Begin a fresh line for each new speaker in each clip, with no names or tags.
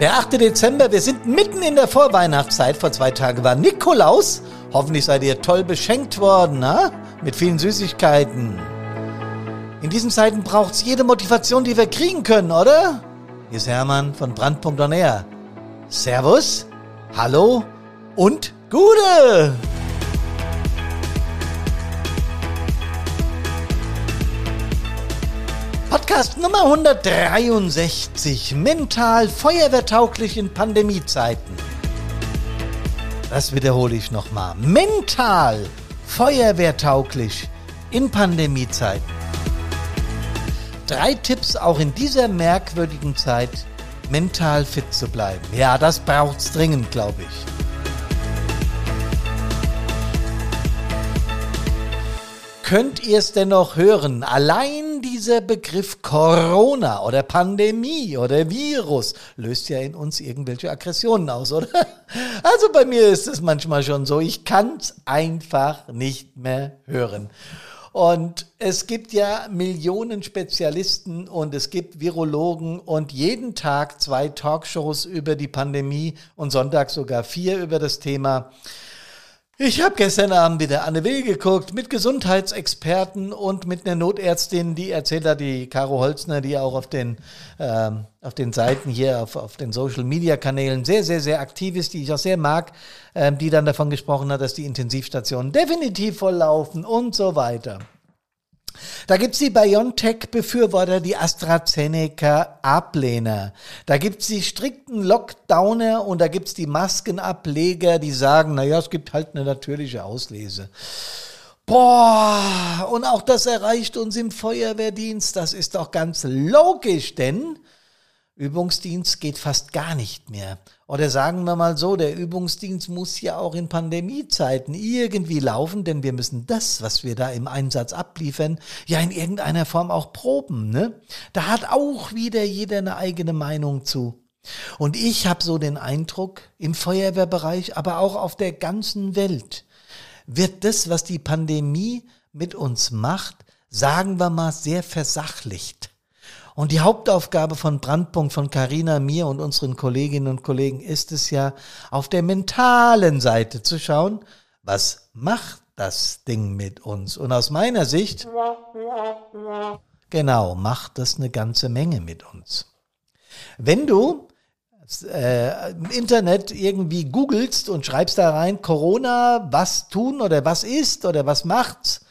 Der 8. Dezember, wir sind mitten in der Vorweihnachtszeit. Vor zwei Tagen war Nikolaus. Hoffentlich seid ihr toll beschenkt worden, na? mit vielen Süßigkeiten. In diesen Zeiten braucht's jede Motivation, die wir kriegen können, oder? Hier ist Hermann von Brandpunkt On Air. Servus, hallo und Gute! Podcast Nummer 163. Mental feuerwehrtauglich in Pandemiezeiten. Das wiederhole ich nochmal. Mental feuerwehrtauglich in Pandemiezeiten. Drei Tipps auch in dieser merkwürdigen Zeit, mental fit zu bleiben. Ja, das braucht's dringend, glaube ich. Könnt ihr es denn noch hören? Allein dieser Begriff Corona oder Pandemie oder Virus löst ja in uns irgendwelche Aggressionen aus, oder? Also bei mir ist es manchmal schon so, ich kann es einfach nicht mehr hören. Und es gibt ja Millionen Spezialisten und es gibt Virologen und jeden Tag zwei Talkshows über die Pandemie und Sonntag sogar vier über das Thema. Ich habe gestern Abend wieder Anne Will geguckt mit Gesundheitsexperten und mit einer Notärztin, die erzählt hat, die Caro Holzner, die auch auf den, ähm, auf den Seiten hier, auf, auf den Social-Media-Kanälen sehr, sehr, sehr aktiv ist, die ich auch sehr mag, ähm, die dann davon gesprochen hat, dass die Intensivstationen definitiv volllaufen und so weiter. Da gibt's die BioNTech-Befürworter, die AstraZeneca-Ablehner. Da gibt's die strikten Lockdowner und da gibt's die Maskenableger, die sagen, naja, es gibt halt eine natürliche Auslese. Boah, und auch das erreicht uns im Feuerwehrdienst. Das ist doch ganz logisch, denn Übungsdienst geht fast gar nicht mehr. Oder sagen wir mal so, der Übungsdienst muss ja auch in Pandemiezeiten irgendwie laufen, denn wir müssen das, was wir da im Einsatz abliefern, ja in irgendeiner Form auch proben. Ne? Da hat auch wieder jeder eine eigene Meinung zu. Und ich habe so den Eindruck, im Feuerwehrbereich, aber auch auf der ganzen Welt, wird das, was die Pandemie mit uns macht, sagen wir mal, sehr versachlicht. Und die Hauptaufgabe von Brandpunkt, von Carina, mir und unseren Kolleginnen und Kollegen ist es ja, auf der mentalen Seite zu schauen, was macht das Ding mit uns? Und aus meiner Sicht, genau, macht das eine ganze Menge mit uns. Wenn du äh, im Internet irgendwie googelst und schreibst da rein Corona, was tun oder was ist oder was macht's,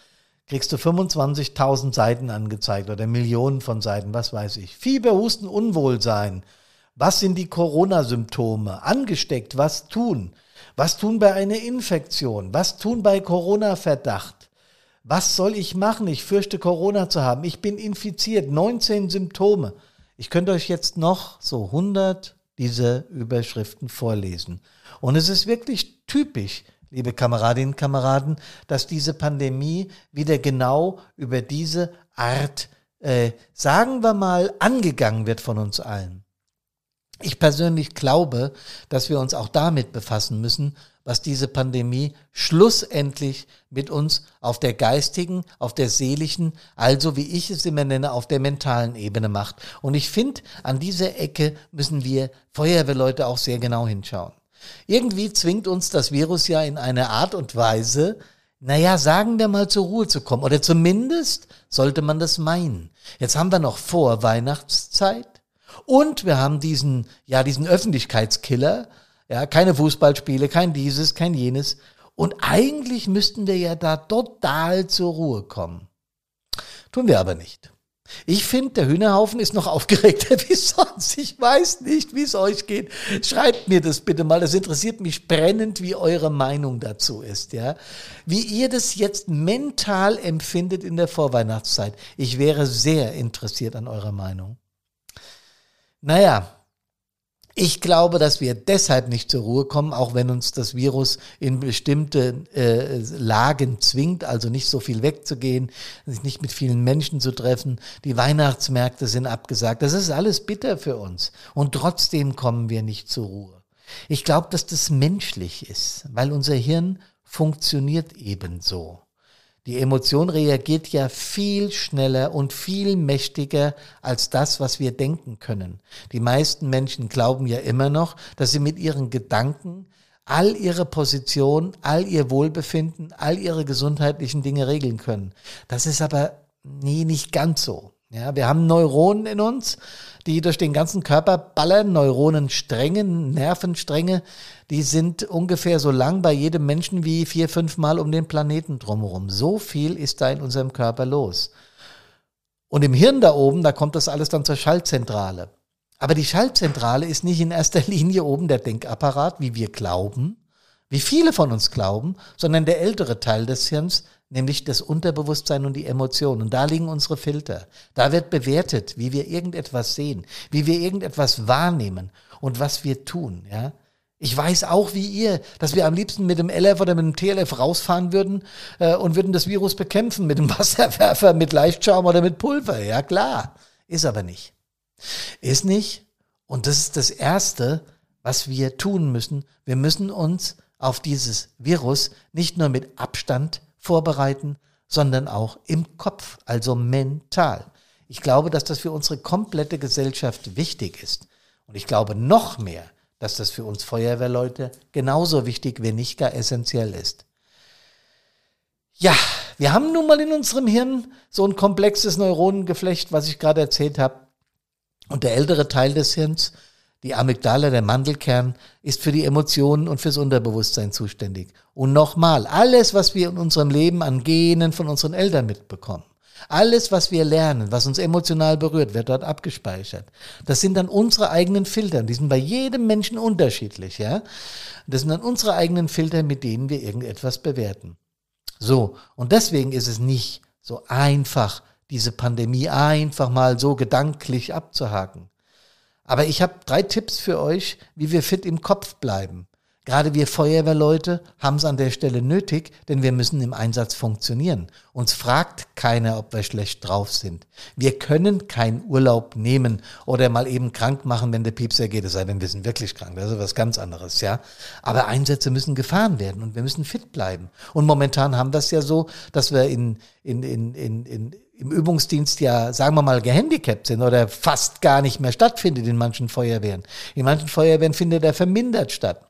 kriegst du 25.000 Seiten angezeigt oder Millionen von Seiten, was weiß ich. Fieber, Husten, Unwohlsein. Was sind die Corona-Symptome? Angesteckt, was tun? Was tun bei einer Infektion? Was tun bei Corona-Verdacht? Was soll ich machen? Ich fürchte Corona zu haben. Ich bin infiziert. 19 Symptome. Ich könnte euch jetzt noch so 100 dieser Überschriften vorlesen. Und es ist wirklich typisch liebe Kameradinnen und Kameraden, dass diese Pandemie wieder genau über diese Art, äh, sagen wir mal, angegangen wird von uns allen. Ich persönlich glaube, dass wir uns auch damit befassen müssen, was diese Pandemie schlussendlich mit uns auf der geistigen, auf der seelischen, also wie ich es immer nenne, auf der mentalen Ebene macht. Und ich finde, an dieser Ecke müssen wir Feuerwehrleute auch sehr genau hinschauen. Irgendwie zwingt uns das Virus ja in eine Art und Weise, naja, sagen wir mal zur Ruhe zu kommen. Oder zumindest sollte man das meinen. Jetzt haben wir noch vor Weihnachtszeit und wir haben diesen, ja, diesen Öffentlichkeitskiller. Ja, keine Fußballspiele, kein dieses, kein jenes. Und eigentlich müssten wir ja da total zur Ruhe kommen. Tun wir aber nicht. Ich finde, der Hühnerhaufen ist noch aufgeregter wie sonst. Ich weiß nicht, wie es euch geht. Schreibt mir das bitte mal. Das interessiert mich brennend, wie eure Meinung dazu ist, ja. Wie ihr das jetzt mental empfindet in der Vorweihnachtszeit. Ich wäre sehr interessiert an eurer Meinung. Naja, ich glaube, dass wir deshalb nicht zur Ruhe kommen, auch wenn uns das Virus in bestimmte äh, Lagen zwingt, also nicht so viel wegzugehen, sich nicht mit vielen Menschen zu treffen. Die Weihnachtsmärkte sind abgesagt. Das ist alles bitter für uns. Und trotzdem kommen wir nicht zur Ruhe. Ich glaube, dass das menschlich ist, weil unser Hirn funktioniert ebenso. Die Emotion reagiert ja viel schneller und viel mächtiger als das, was wir denken können. Die meisten Menschen glauben ja immer noch, dass sie mit ihren Gedanken all ihre Position, all ihr Wohlbefinden, all ihre gesundheitlichen Dinge regeln können. Das ist aber nie nicht ganz so. Ja, wir haben Neuronen in uns, die durch den ganzen Körper ballern, Neuronenstränge, Nervenstränge, die sind ungefähr so lang bei jedem Menschen wie vier, fünf Mal um den Planeten drumherum. So viel ist da in unserem Körper los. Und im Hirn da oben, da kommt das alles dann zur Schaltzentrale. Aber die Schaltzentrale ist nicht in erster Linie oben der Denkapparat, wie wir glauben, wie viele von uns glauben, sondern der ältere Teil des Hirns, nämlich das Unterbewusstsein und die Emotionen. Und da liegen unsere Filter. Da wird bewertet, wie wir irgendetwas sehen, wie wir irgendetwas wahrnehmen und was wir tun, ja. Ich weiß auch wie ihr, dass wir am liebsten mit dem LF oder mit dem TLF rausfahren würden äh, und würden das Virus bekämpfen mit dem Wasserwerfer, mit Leichtschaum oder mit Pulver. Ja klar, ist aber nicht. Ist nicht. Und das ist das Erste, was wir tun müssen. Wir müssen uns auf dieses Virus nicht nur mit Abstand vorbereiten, sondern auch im Kopf, also mental. Ich glaube, dass das für unsere komplette Gesellschaft wichtig ist. Und ich glaube noch mehr, dass das für uns Feuerwehrleute genauso wichtig, wenn nicht gar essentiell ist. Ja, wir haben nun mal in unserem Hirn so ein komplexes Neuronengeflecht, was ich gerade erzählt habe. Und der ältere Teil des Hirns die Amygdala, der Mandelkern, ist für die Emotionen und fürs Unterbewusstsein zuständig. Und nochmal, alles, was wir in unserem Leben an Genen von unseren Eltern mitbekommen, alles, was wir lernen, was uns emotional berührt, wird dort abgespeichert. Das sind dann unsere eigenen Filter. Die sind bei jedem Menschen unterschiedlich, ja. Das sind dann unsere eigenen Filter, mit denen wir irgendetwas bewerten. So. Und deswegen ist es nicht so einfach, diese Pandemie einfach mal so gedanklich abzuhaken. Aber ich habe drei Tipps für euch, wie wir fit im Kopf bleiben. Gerade wir Feuerwehrleute haben es an der Stelle nötig, denn wir müssen im Einsatz funktionieren. Uns fragt keiner, ob wir schlecht drauf sind. Wir können keinen Urlaub nehmen oder mal eben krank machen, wenn der Piepser geht, es sei denn, wir sind wirklich krank. Das ist was ganz anderes, ja. Aber Einsätze müssen gefahren werden und wir müssen fit bleiben. Und momentan haben wir es ja so, dass wir in, in, in, in, in im Übungsdienst ja, sagen wir mal, gehandicapt sind oder fast gar nicht mehr stattfindet in manchen Feuerwehren. In manchen Feuerwehren findet er vermindert statt.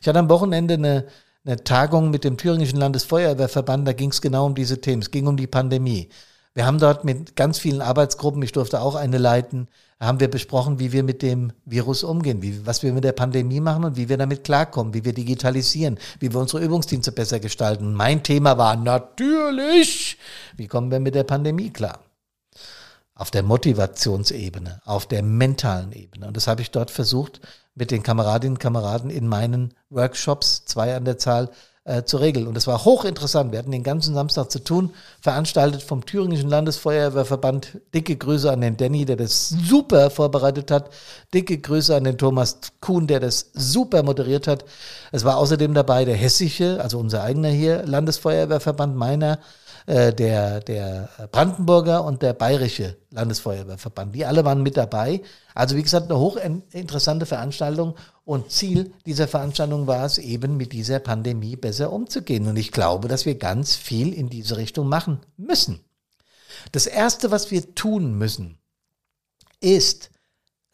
Ich hatte am Wochenende eine, eine Tagung mit dem Thüringischen Landesfeuerwehrverband, da ging es genau um diese Themen. Es ging um die Pandemie. Wir haben dort mit ganz vielen Arbeitsgruppen, ich durfte auch eine leiten, haben wir besprochen, wie wir mit dem Virus umgehen, wie, was wir mit der Pandemie machen und wie wir damit klarkommen, wie wir digitalisieren, wie wir unsere Übungsdienste besser gestalten. Mein Thema war natürlich, wie kommen wir mit der Pandemie klar? Auf der Motivationsebene, auf der mentalen Ebene. Und das habe ich dort versucht, mit den Kameradinnen und Kameraden in meinen Workshops, zwei an der Zahl, äh, zu regeln. Und es war hochinteressant. Wir hatten den ganzen Samstag zu tun, veranstaltet vom Thüringischen Landesfeuerwehrverband. Dicke Grüße an den Danny, der das super vorbereitet hat. Dicke Grüße an den Thomas Kuhn, der das super moderiert hat. Es war außerdem dabei der hessische, also unser eigener hier, Landesfeuerwehrverband meiner, äh, der, der Brandenburger und der bayerische Landesfeuerwehrverband. Die alle waren mit dabei. Also wie gesagt, eine hochinteressante Veranstaltung und Ziel dieser Veranstaltung war es eben, mit dieser Pandemie besser umzugehen. Und ich glaube, dass wir ganz viel in diese Richtung machen müssen. Das Erste, was wir tun müssen, ist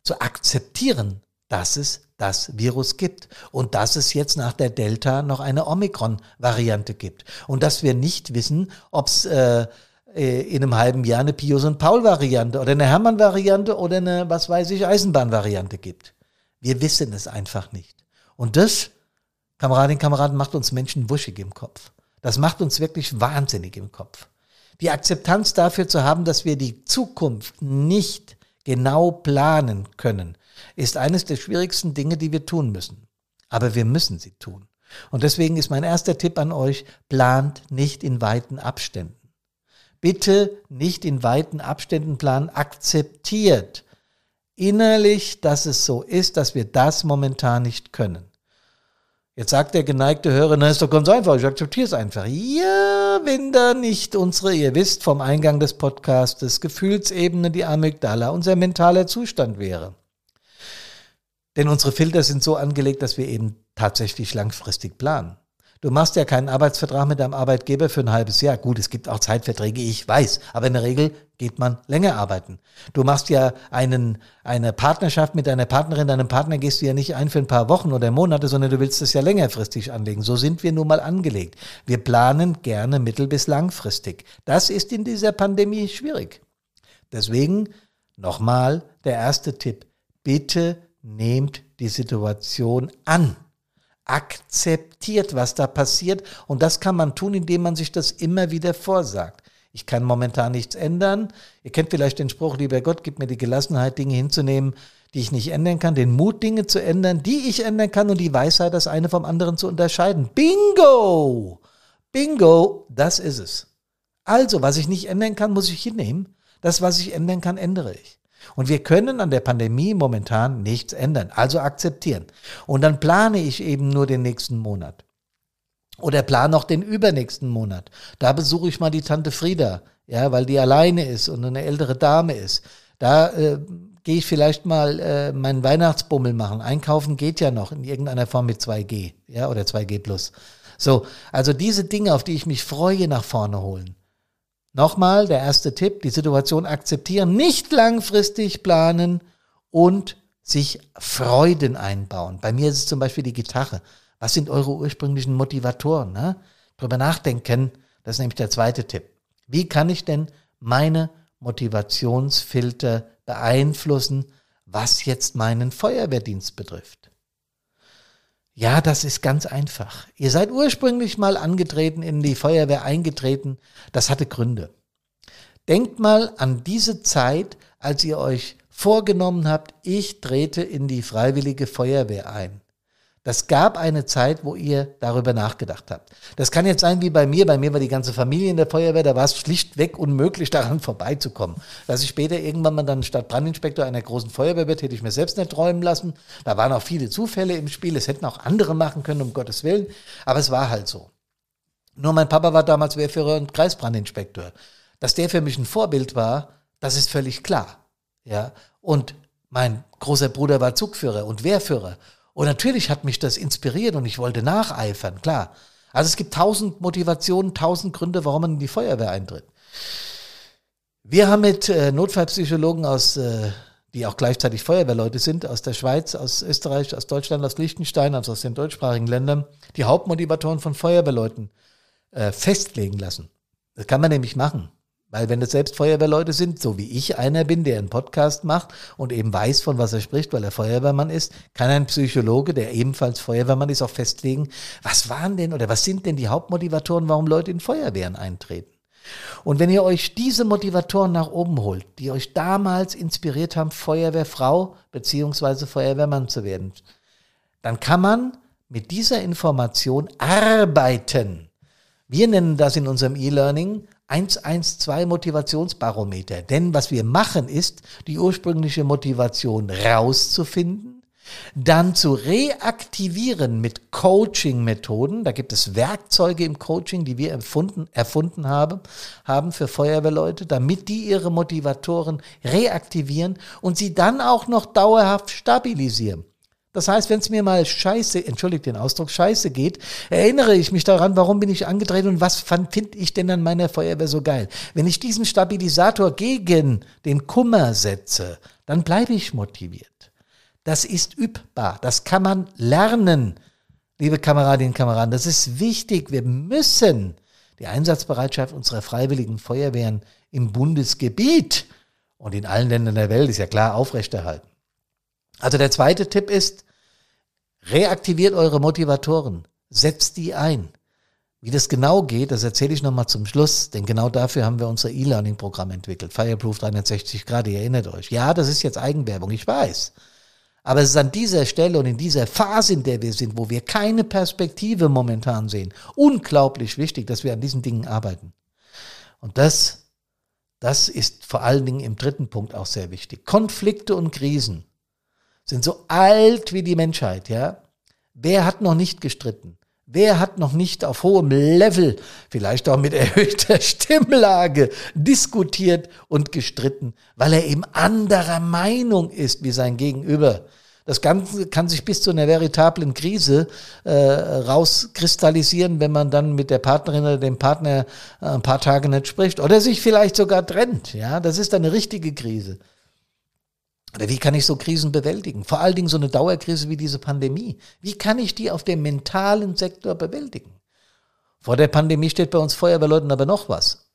zu akzeptieren, dass es das Virus gibt und dass es jetzt nach der Delta noch eine Omikron-Variante gibt und dass wir nicht wissen, ob es äh, äh, in einem halben Jahr eine Pius und Paul-Variante oder eine Hermann-Variante oder eine, was weiß ich, Eisenbahn-Variante gibt. Wir wissen es einfach nicht. Und das, Kameradinnen und Kameraden, macht uns Menschen wuschig im Kopf. Das macht uns wirklich wahnsinnig im Kopf. Die Akzeptanz dafür zu haben, dass wir die Zukunft nicht genau planen können, ist eines der schwierigsten Dinge, die wir tun müssen. Aber wir müssen sie tun. Und deswegen ist mein erster Tipp an euch, plant nicht in weiten Abständen. Bitte nicht in weiten Abständen planen, akzeptiert innerlich, dass es so ist, dass wir das momentan nicht können. Jetzt sagt der geneigte Hörer, na ist doch ganz einfach, ich akzeptiere es einfach. Ja, wenn da nicht unsere, ihr wisst vom Eingang des Podcastes, Gefühlsebene, die Amygdala, unser mentaler Zustand wäre. Denn unsere Filter sind so angelegt, dass wir eben tatsächlich langfristig planen. Du machst ja keinen Arbeitsvertrag mit deinem Arbeitgeber für ein halbes Jahr. Gut, es gibt auch Zeitverträge, ich weiß, aber in der Regel geht man länger arbeiten. Du machst ja einen, eine Partnerschaft mit deiner Partnerin, deinem Partner gehst du ja nicht ein für ein paar Wochen oder Monate, sondern du willst es ja längerfristig anlegen. So sind wir nun mal angelegt. Wir planen gerne mittel- bis langfristig. Das ist in dieser Pandemie schwierig. Deswegen nochmal der erste Tipp. Bitte nehmt die Situation an akzeptiert, was da passiert. Und das kann man tun, indem man sich das immer wieder vorsagt. Ich kann momentan nichts ändern. Ihr kennt vielleicht den Spruch, lieber Gott, gib mir die Gelassenheit, Dinge hinzunehmen, die ich nicht ändern kann, den Mut, Dinge zu ändern, die ich ändern kann und die Weisheit, das eine vom anderen zu unterscheiden. Bingo! Bingo, das ist es. Also, was ich nicht ändern kann, muss ich hinnehmen. Das, was ich ändern kann, ändere ich. Und wir können an der Pandemie momentan nichts ändern, also akzeptieren. Und dann plane ich eben nur den nächsten Monat. Oder plane auch den übernächsten Monat. Da besuche ich mal die Tante Frieda, ja, weil die alleine ist und eine ältere Dame ist. Da äh, gehe ich vielleicht mal äh, meinen Weihnachtsbummel machen. Einkaufen geht ja noch in irgendeiner Form mit 2G, ja, oder 2G plus. So, also diese Dinge, auf die ich mich freue, nach vorne holen. Nochmal der erste Tipp, die Situation akzeptieren, nicht langfristig planen und sich Freuden einbauen. Bei mir ist es zum Beispiel die Gitarre. Was sind eure ursprünglichen Motivatoren? Ne? Drüber nachdenken, das ist nämlich der zweite Tipp. Wie kann ich denn meine Motivationsfilter beeinflussen, was jetzt meinen Feuerwehrdienst betrifft? Ja, das ist ganz einfach. Ihr seid ursprünglich mal angetreten, in die Feuerwehr eingetreten. Das hatte Gründe. Denkt mal an diese Zeit, als ihr euch vorgenommen habt, ich trete in die freiwillige Feuerwehr ein. Das gab eine Zeit, wo ihr darüber nachgedacht habt. Das kann jetzt sein wie bei mir. Bei mir war die ganze Familie in der Feuerwehr. Da war es schlichtweg unmöglich, daran vorbeizukommen. Dass ich später irgendwann mal dann statt Brandinspektor einer großen Feuerwehr wird, hätte ich mir selbst nicht träumen lassen. Da waren auch viele Zufälle im Spiel. Es hätten auch andere machen können, um Gottes Willen. Aber es war halt so. Nur mein Papa war damals Wehrführer und Kreisbrandinspektor. Dass der für mich ein Vorbild war, das ist völlig klar. Ja. Und mein großer Bruder war Zugführer und Wehrführer. Und natürlich hat mich das inspiriert und ich wollte nacheifern, klar. Also es gibt tausend Motivationen, tausend Gründe, warum man in die Feuerwehr eintritt. Wir haben mit äh, Notfallpsychologen aus, äh, die auch gleichzeitig Feuerwehrleute sind, aus der Schweiz, aus Österreich, aus Deutschland, aus Liechtenstein, also aus den deutschsprachigen Ländern, die Hauptmotivatoren von Feuerwehrleuten äh, festlegen lassen. Das kann man nämlich machen. Weil wenn es selbst Feuerwehrleute sind, so wie ich einer bin, der einen Podcast macht und eben weiß, von was er spricht, weil er Feuerwehrmann ist, kann ein Psychologe, der ebenfalls Feuerwehrmann ist, auch festlegen, was waren denn oder was sind denn die Hauptmotivatoren, warum Leute in Feuerwehren eintreten. Und wenn ihr euch diese Motivatoren nach oben holt, die euch damals inspiriert haben, Feuerwehrfrau beziehungsweise Feuerwehrmann zu werden, dann kann man mit dieser Information arbeiten. Wir nennen das in unserem E-Learning 112 Motivationsbarometer. Denn was wir machen ist, die ursprüngliche Motivation rauszufinden, dann zu reaktivieren mit Coaching-Methoden. Da gibt es Werkzeuge im Coaching, die wir erfunden, erfunden haben, haben für Feuerwehrleute, damit die ihre Motivatoren reaktivieren und sie dann auch noch dauerhaft stabilisieren. Das heißt, wenn es mir mal scheiße, entschuldigt den Ausdruck, scheiße geht, erinnere ich mich daran, warum bin ich angetreten und was finde ich denn an meiner Feuerwehr so geil. Wenn ich diesen Stabilisator gegen den Kummer setze, dann bleibe ich motiviert. Das ist übbar, das kann man lernen, liebe Kameradinnen und Kameraden. Das ist wichtig. Wir müssen die Einsatzbereitschaft unserer freiwilligen Feuerwehren im Bundesgebiet und in allen Ländern der Welt, ist ja klar, aufrechterhalten. Also der zweite Tipp ist, Reaktiviert eure Motivatoren. Setzt die ein. Wie das genau geht, das erzähle ich nochmal zum Schluss, denn genau dafür haben wir unser E-Learning-Programm entwickelt. Fireproof 360 Grad, ihr erinnert euch. Ja, das ist jetzt Eigenwerbung, ich weiß. Aber es ist an dieser Stelle und in dieser Phase, in der wir sind, wo wir keine Perspektive momentan sehen, unglaublich wichtig, dass wir an diesen Dingen arbeiten. Und das, das ist vor allen Dingen im dritten Punkt auch sehr wichtig. Konflikte und Krisen sind so alt wie die Menschheit, ja. Wer hat noch nicht gestritten? Wer hat noch nicht auf hohem Level, vielleicht auch mit erhöhter Stimmlage, diskutiert und gestritten, weil er eben anderer Meinung ist wie sein Gegenüber? Das Ganze kann sich bis zu einer veritablen Krise äh, rauskristallisieren, wenn man dann mit der Partnerin oder dem Partner äh, ein paar Tage nicht spricht oder sich vielleicht sogar trennt. Ja, das ist eine richtige Krise. Oder wie kann ich so Krisen bewältigen? Vor allen Dingen so eine Dauerkrise wie diese Pandemie. Wie kann ich die auf dem mentalen Sektor bewältigen? Vor der Pandemie steht bei uns Feuerwehrleuten aber noch was.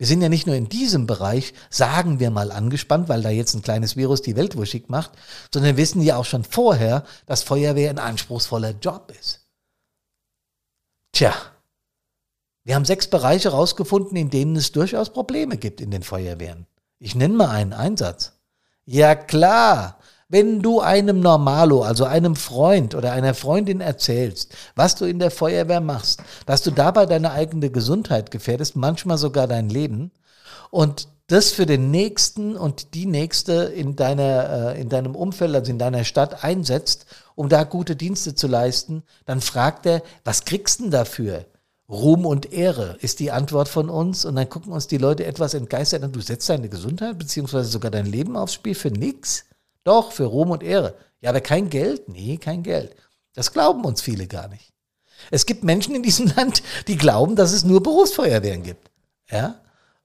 Wir sind ja nicht nur in diesem Bereich, sagen wir mal, angespannt, weil da jetzt ein kleines Virus die Welt wuschig macht, sondern wissen ja auch schon vorher, dass Feuerwehr ein anspruchsvoller Job ist. Tja, wir haben sechs Bereiche rausgefunden, in denen es durchaus Probleme gibt in den Feuerwehren. Ich nenne mal einen Einsatz. Ja klar, wenn du einem Normalo, also einem Freund oder einer Freundin erzählst, was du in der Feuerwehr machst, dass du dabei deine eigene Gesundheit gefährdest, manchmal sogar dein Leben und das für den Nächsten und die Nächste in deiner, äh, in deinem Umfeld, also in deiner Stadt einsetzt, um da gute Dienste zu leisten, dann fragt er, was kriegst du denn dafür? Ruhm und Ehre ist die Antwort von uns und dann gucken uns die Leute etwas entgeistert an, du setzt deine Gesundheit beziehungsweise sogar dein Leben aufs Spiel für nichts? Doch, für Ruhm und Ehre. Ja, aber kein Geld? Nee, kein Geld. Das glauben uns viele gar nicht. Es gibt Menschen in diesem Land, die glauben, dass es nur Berufsfeuerwehren gibt. Ja?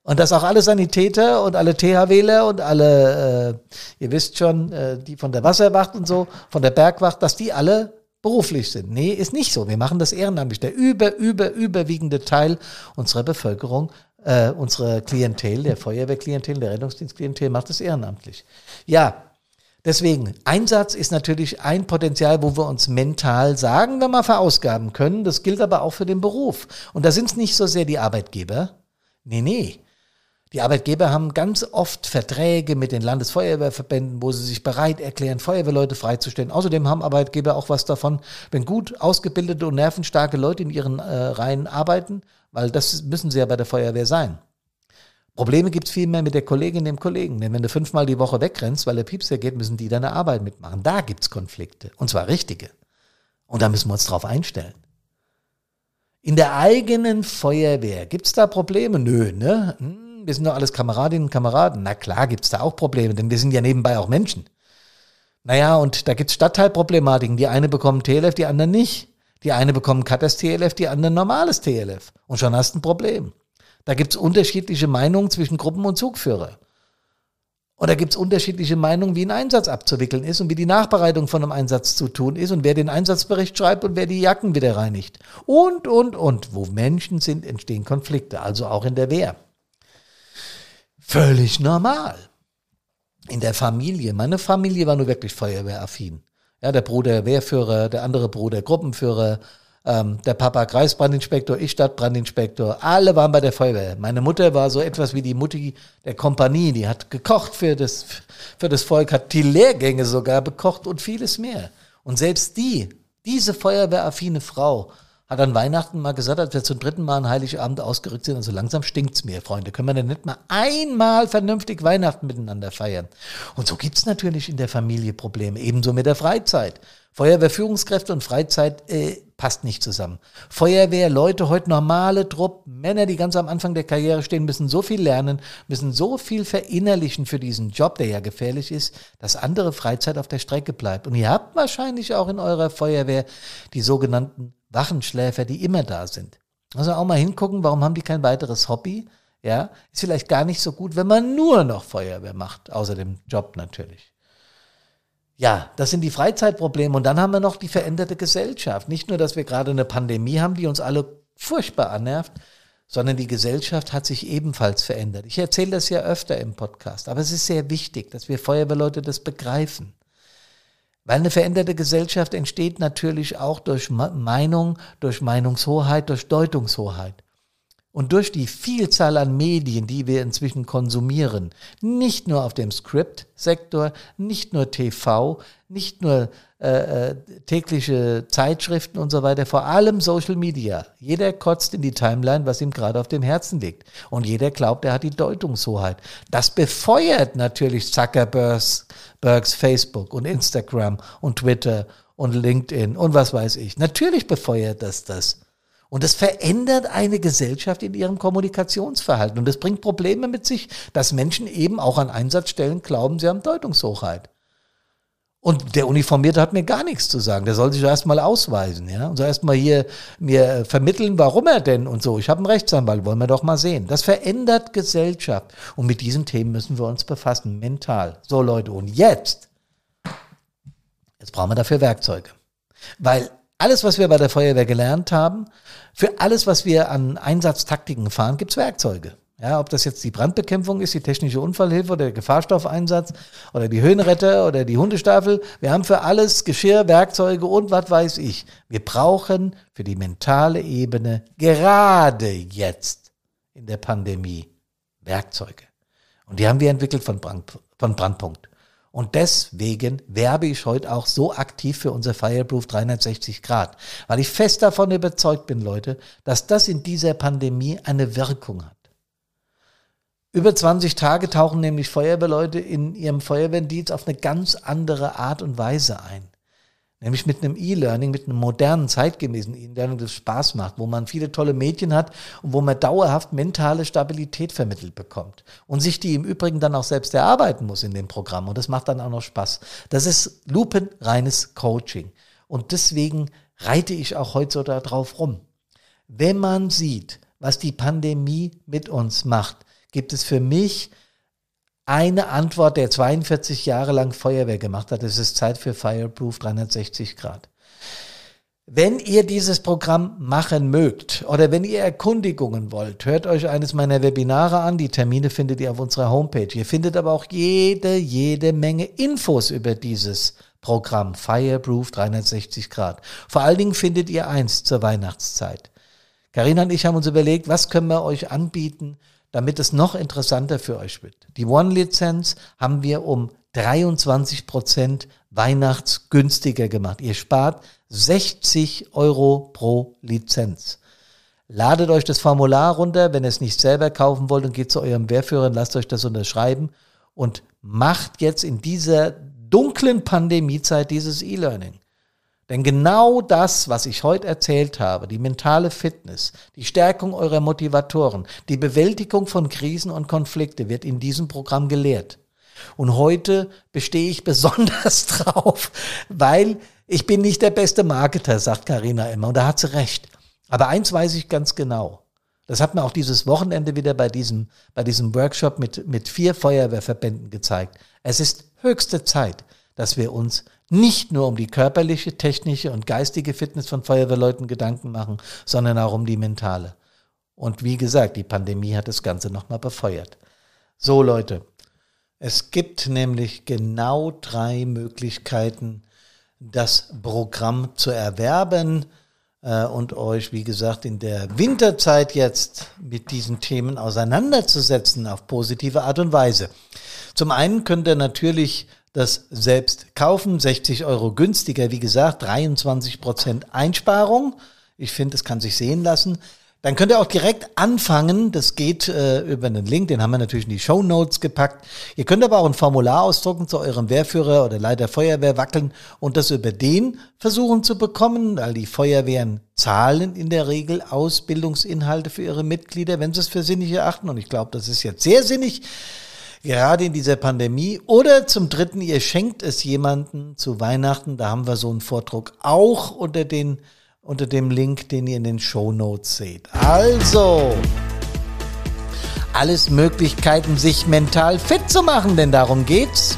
Und dass auch alle Sanitäter und alle THWler und alle, äh, ihr wisst schon, äh, die von der Wasserwacht und so, von der Bergwacht, dass die alle beruflich sind. Nee, ist nicht so. Wir machen das ehrenamtlich. Der über, über, überwiegende Teil unserer Bevölkerung, äh, unserer Klientel, der Feuerwehrklientel, der Rettungsdienstklientel macht das ehrenamtlich. Ja, Deswegen, Einsatz ist natürlich ein Potenzial, wo wir uns mental, sagen wir mal, verausgaben können. Das gilt aber auch für den Beruf. Und da sind es nicht so sehr die Arbeitgeber. Nee, nee. Die Arbeitgeber haben ganz oft Verträge mit den Landesfeuerwehrverbänden, wo sie sich bereit erklären, Feuerwehrleute freizustellen. Außerdem haben Arbeitgeber auch was davon, wenn gut ausgebildete und nervenstarke Leute in ihren äh, Reihen arbeiten, weil das müssen sie ja bei der Feuerwehr sein. Probleme gibt es vielmehr mit der Kollegin, dem Kollegen. Denn wenn du fünfmal die Woche wegrennst, weil der Piepser geht, müssen die deine Arbeit mitmachen. Da gibt es Konflikte. Und zwar richtige. Und da müssen wir uns drauf einstellen. In der eigenen Feuerwehr gibt es da Probleme? Nö, ne? Hm, wir sind doch alles Kameradinnen und Kameraden. Na klar gibt es da auch Probleme, denn wir sind ja nebenbei auch Menschen. Naja, und da gibt es Stadtteilproblematiken. Die eine bekommen TLF, die anderen nicht. Die eine bekommen Katas TLF, die anderen normales TLF. Und schon hast du ein Problem. Da gibt es unterschiedliche Meinungen zwischen Gruppen und Zugführer. Und da gibt es unterschiedliche Meinungen, wie ein Einsatz abzuwickeln ist und wie die Nachbereitung von einem Einsatz zu tun ist und wer den Einsatzbericht schreibt und wer die Jacken wieder reinigt. Und, und, und. Wo Menschen sind, entstehen Konflikte, also auch in der Wehr. Völlig normal. In der Familie. Meine Familie war nur wirklich feuerwehraffin. Ja, der Bruder Wehrführer, der andere Bruder Gruppenführer, ähm, der Papa Kreisbrandinspektor, ich Stadtbrandinspektor, alle waren bei der Feuerwehr. Meine Mutter war so etwas wie die Mutti der Kompanie, die hat gekocht für das, für das Volk, hat die Lehrgänge sogar bekocht und vieles mehr. Und selbst die, diese feuerwehraffine Frau, hat an Weihnachten mal gesagt, als wir zum dritten Mal an Heiligabend ausgerückt sind, und so langsam stinkt's mir, Freunde. Können wir denn nicht mal einmal vernünftig Weihnachten miteinander feiern? Und so gibt's natürlich in der Familie Probleme, ebenso mit der Freizeit. Feuerwehrführungskräfte und Freizeit äh, passt nicht zusammen. Feuerwehr, Leute, heute normale Trupp, Männer, die ganz am Anfang der Karriere stehen, müssen so viel lernen, müssen so viel verinnerlichen für diesen Job, der ja gefährlich ist, dass andere Freizeit auf der Strecke bleibt. Und ihr habt wahrscheinlich auch in eurer Feuerwehr die sogenannten Wachenschläfer, die immer da sind. Also auch mal hingucken, warum haben die kein weiteres Hobby? Ja, ist vielleicht gar nicht so gut, wenn man nur noch Feuerwehr macht, außer dem Job natürlich. Ja, das sind die Freizeitprobleme. Und dann haben wir noch die veränderte Gesellschaft. Nicht nur, dass wir gerade eine Pandemie haben, die uns alle furchtbar annervt, sondern die Gesellschaft hat sich ebenfalls verändert. Ich erzähle das ja öfter im Podcast, aber es ist sehr wichtig, dass wir Feuerwehrleute das begreifen. Weil eine veränderte Gesellschaft entsteht natürlich auch durch Meinung, durch Meinungshoheit, durch Deutungshoheit. Und durch die Vielzahl an Medien, die wir inzwischen konsumieren, nicht nur auf dem Script-Sektor, nicht nur TV, nicht nur äh, äh, tägliche Zeitschriften und so weiter, vor allem Social Media. Jeder kotzt in die Timeline, was ihm gerade auf dem Herzen liegt. Und jeder glaubt, er hat die Deutungshoheit. Das befeuert natürlich Zuckerbergs Bergs Facebook und Instagram und Twitter und LinkedIn und was weiß ich. Natürlich befeuert das das. Und das verändert eine Gesellschaft in ihrem Kommunikationsverhalten. Und das bringt Probleme mit sich, dass Menschen eben auch an Einsatzstellen glauben, sie haben Deutungshochheit. Und der Uniformierte hat mir gar nichts zu sagen. Der soll sich erstmal ausweisen, ja. Und soll erstmal hier mir vermitteln, warum er denn und so. Ich habe einen Rechtsanwalt, wollen wir doch mal sehen. Das verändert Gesellschaft. Und mit diesen Themen müssen wir uns befassen, mental. So, Leute, und jetzt, jetzt brauchen wir dafür Werkzeuge. Weil alles, was wir bei der Feuerwehr gelernt haben, für alles, was wir an Einsatztaktiken fahren, gibt's Werkzeuge. Ja, ob das jetzt die Brandbekämpfung ist, die technische Unfallhilfe oder der Gefahrstoffeinsatz oder die Höhenretter oder die Hundestaffel. Wir haben für alles Geschirr, Werkzeuge und was weiß ich. Wir brauchen für die mentale Ebene gerade jetzt in der Pandemie Werkzeuge. Und die haben wir entwickelt von, Brand, von Brandpunkt. Und deswegen werbe ich heute auch so aktiv für unser Fireproof 360 Grad, weil ich fest davon überzeugt bin, Leute, dass das in dieser Pandemie eine Wirkung hat. Über 20 Tage tauchen nämlich Feuerwehrleute in ihrem Feuerwehrdienst auf eine ganz andere Art und Weise ein. Nämlich mit einem E-Learning, mit einem modernen, zeitgemäßen E-Learning, das Spaß macht, wo man viele tolle Mädchen hat und wo man dauerhaft mentale Stabilität vermittelt bekommt. Und sich die im Übrigen dann auch selbst erarbeiten muss in dem Programm. Und das macht dann auch noch Spaß. Das ist lupenreines Coaching. Und deswegen reite ich auch heute so darauf rum. Wenn man sieht, was die Pandemie mit uns macht, gibt es für mich eine Antwort, der 42 Jahre lang Feuerwehr gemacht hat. Es ist Zeit für Fireproof 360 Grad. Wenn ihr dieses Programm machen mögt oder wenn ihr Erkundigungen wollt, hört euch eines meiner Webinare an. Die Termine findet ihr auf unserer Homepage. Ihr findet aber auch jede, jede Menge Infos über dieses Programm Fireproof 360 Grad. Vor allen Dingen findet ihr eins zur Weihnachtszeit. Karina und ich haben uns überlegt, was können wir euch anbieten, damit es noch interessanter für euch wird. Die One-Lizenz haben wir um 23 Prozent weihnachtsgünstiger gemacht. Ihr spart 60 Euro pro Lizenz. Ladet euch das Formular runter, wenn ihr es nicht selber kaufen wollt und geht zu eurem Wehrführer und lasst euch das unterschreiben und macht jetzt in dieser dunklen Pandemiezeit dieses E-Learning. Denn genau das, was ich heute erzählt habe, die mentale Fitness, die Stärkung eurer Motivatoren, die Bewältigung von Krisen und Konflikte wird in diesem Programm gelehrt. Und heute bestehe ich besonders drauf, weil ich bin nicht der beste Marketer, sagt Karina immer. Und da hat sie recht. Aber eins weiß ich ganz genau. Das hat mir auch dieses Wochenende wieder bei diesem, bei diesem Workshop mit, mit vier Feuerwehrverbänden gezeigt. Es ist höchste Zeit, dass wir uns nicht nur um die körperliche, technische und geistige Fitness von Feuerwehrleuten Gedanken machen, sondern auch um die mentale. Und wie gesagt, die Pandemie hat das Ganze nochmal befeuert. So Leute, es gibt nämlich genau drei Möglichkeiten, das Programm zu erwerben äh, und euch, wie gesagt, in der Winterzeit jetzt mit diesen Themen auseinanderzusetzen auf positive Art und Weise. Zum einen könnt ihr natürlich das selbst kaufen. 60 Euro günstiger, wie gesagt, 23 Prozent Einsparung. Ich finde, das kann sich sehen lassen. Dann könnt ihr auch direkt anfangen. Das geht äh, über einen Link, den haben wir natürlich in die Show Notes gepackt. Ihr könnt aber auch ein Formular ausdrucken zu eurem Wehrführer oder Leiter Feuerwehr wackeln und das über den versuchen zu bekommen, weil die Feuerwehren zahlen in der Regel Ausbildungsinhalte für ihre Mitglieder, wenn sie es für sinnig erachten. Und ich glaube, das ist jetzt sehr sinnig gerade in dieser Pandemie. Oder zum Dritten, ihr schenkt es jemanden zu Weihnachten. Da haben wir so einen Vordruck auch unter, den, unter dem Link, den ihr in den Show Notes seht. Also, alles Möglichkeiten, sich mental fit zu machen, denn darum geht's.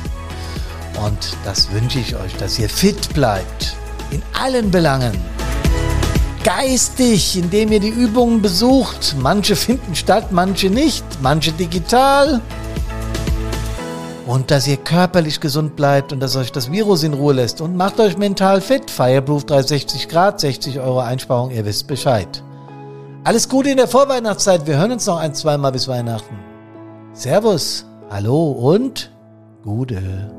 Und das wünsche ich euch, dass ihr fit bleibt. In allen Belangen. Geistig, indem ihr die Übungen besucht. Manche finden statt, manche nicht. Manche digital und dass ihr körperlich gesund bleibt und dass euch das Virus in Ruhe lässt und macht euch mental fit. Fireproof 360 Grad, 60 Euro Einsparung, ihr wisst Bescheid. Alles Gute in der Vorweihnachtszeit. Wir hören uns noch ein, zweimal bis Weihnachten. Servus, hallo und Gute.